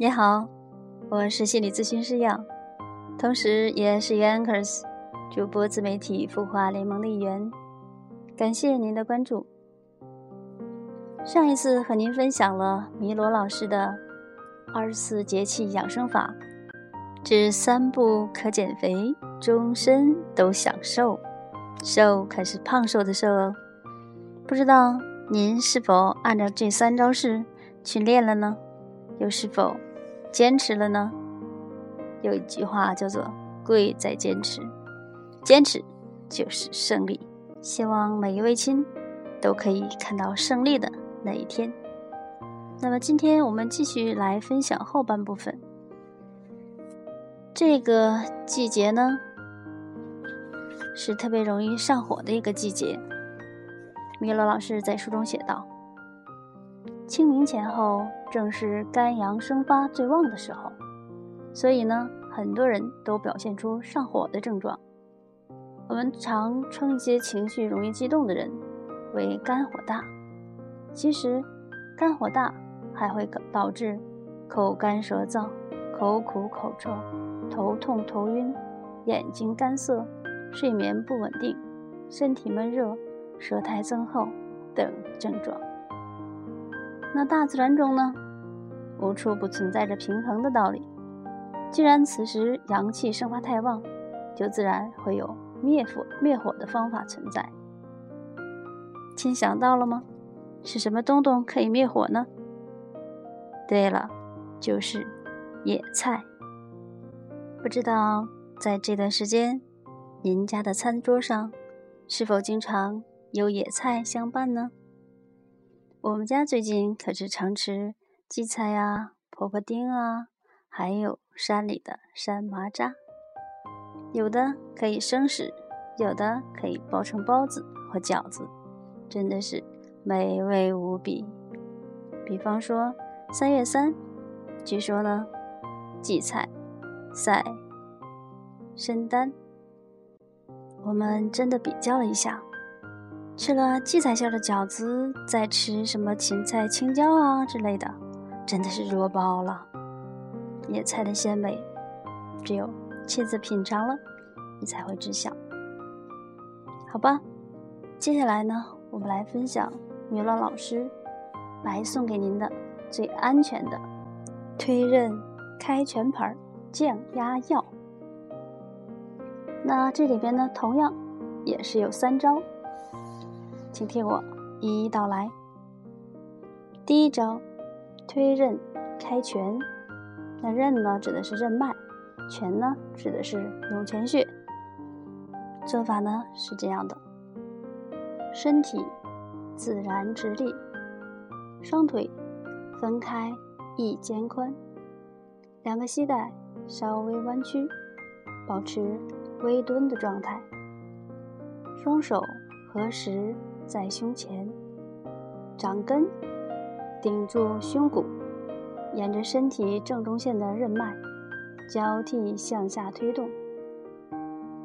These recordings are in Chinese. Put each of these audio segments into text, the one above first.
你好，我是心理咨询师杨，同时也是 Yankers 主播自媒体孵化联盟的一员。感谢您的关注。上一次和您分享了米罗老师的二十四节气养生法，这三步可减肥，终身都享受。瘦可是胖瘦的瘦哦。不知道您是否按照这三招式去练了呢？又是否？坚持了呢，有一句话叫做“贵在坚持”，坚持就是胜利。希望每一位亲都可以看到胜利的那一天。那么今天我们继续来分享后半部分。这个季节呢，是特别容易上火的一个季节。米勒老师在书中写道。清明前后正是肝阳生发最旺的时候，所以呢，很多人都表现出上火的症状。我们常称一些情绪容易激动的人为肝火大。其实，肝火大还会导致口干舌燥、口苦口臭、头痛头晕、眼睛干涩、睡眠不稳定、身体闷热、舌苔增厚等症状。那大自然中呢，无处不存在着平衡的道理。既然此时阳气生发太旺，就自然会有灭火灭火的方法存在。亲想到了吗？是什么东东可以灭火呢？对了，就是野菜。不知道在这段时间，您家的餐桌上是否经常有野菜相伴呢？我们家最近可是常吃荠菜啊、婆婆丁啊，还有山里的山麻渣。有的可以生食，有的可以包成包子或饺子，真的是美味无比。比方说三月三，据说呢，荠菜、赛、生丹，我们真的比较了一下。吃了荠菜馅的饺子，再吃什么芹菜、青椒啊之类的，真的是弱爆了。野菜的鲜美，只有亲自品尝了，你才会知晓。好吧，接下来呢，我们来分享米乐老师来送给您的最安全的推任开全盆降压药。那这里边呢，同样也是有三招。请听我一一道来。第一招，推任开泉。那任呢，指的是任脉；泉呢，指的是涌泉穴。做法呢是这样的：身体自然直立，双腿分开一肩宽，两个膝盖稍微弯曲，保持微蹲的状态，双手合十。在胸前，掌根顶住胸骨，沿着身体正中线的任脉交替向下推动，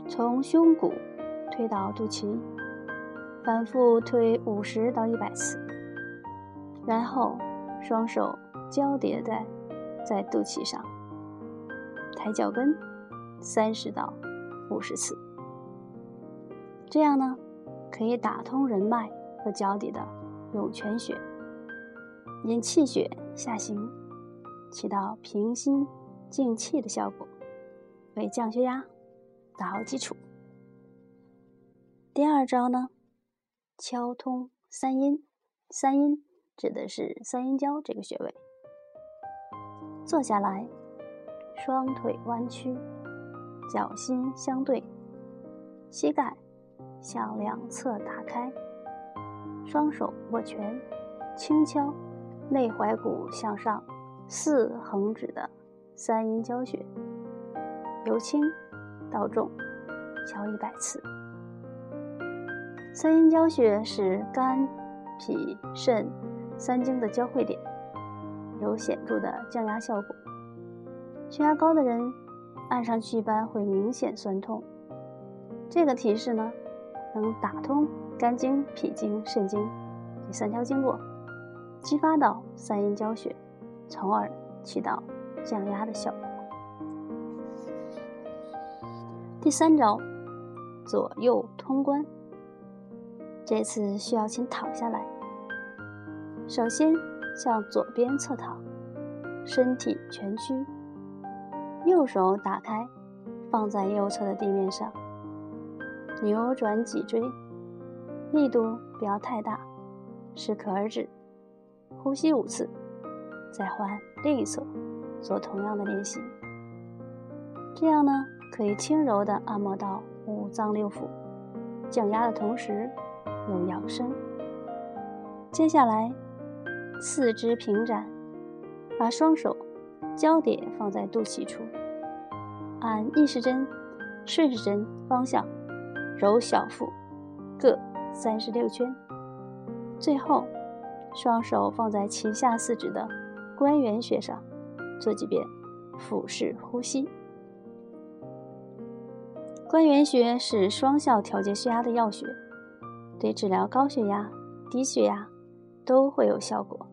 从胸骨推到肚脐，反复推五十到一百次，然后双手交叠在在肚脐上，抬脚跟三十到五十次，这样呢？可以打通人脉和脚底的涌泉穴，引气血下行，起到平心静气的效果，为降血压打好基础。第二招呢，敲通三阴，三阴指的是三阴交这个穴位。坐下来，双腿弯曲，脚心相对，膝盖。向两侧打开，双手握拳，轻敲内踝骨向上四横指的三阴交穴，由轻到重敲一百次。三阴交穴是肝、脾、肾三经的交汇点，有显著的降压效果。血压高的人按上去一般会明显酸痛。这个提示呢？能打通肝经、脾经、肾经这三条经络，激发到三阴交穴，从而起到降压的效果。第三招，左右通关。这次需要请躺下来，首先向左边侧躺，身体蜷曲，右手打开，放在右侧的地面上，扭转脊椎，力度不要太大，适可而止。呼吸五次，再换另一侧做同样的练习。这样呢？可以轻柔地按摩到五脏六腑，降压的同时又养生。接下来，四肢平展，把双手交叠放在肚脐处，按逆时针、顺时针方向揉小腹各三十六圈。最后，双手放在脐下四指的关元穴上，做几遍腹式呼吸。关元穴是双效调节血压的要穴，对治疗高血压、低血压都会有效果。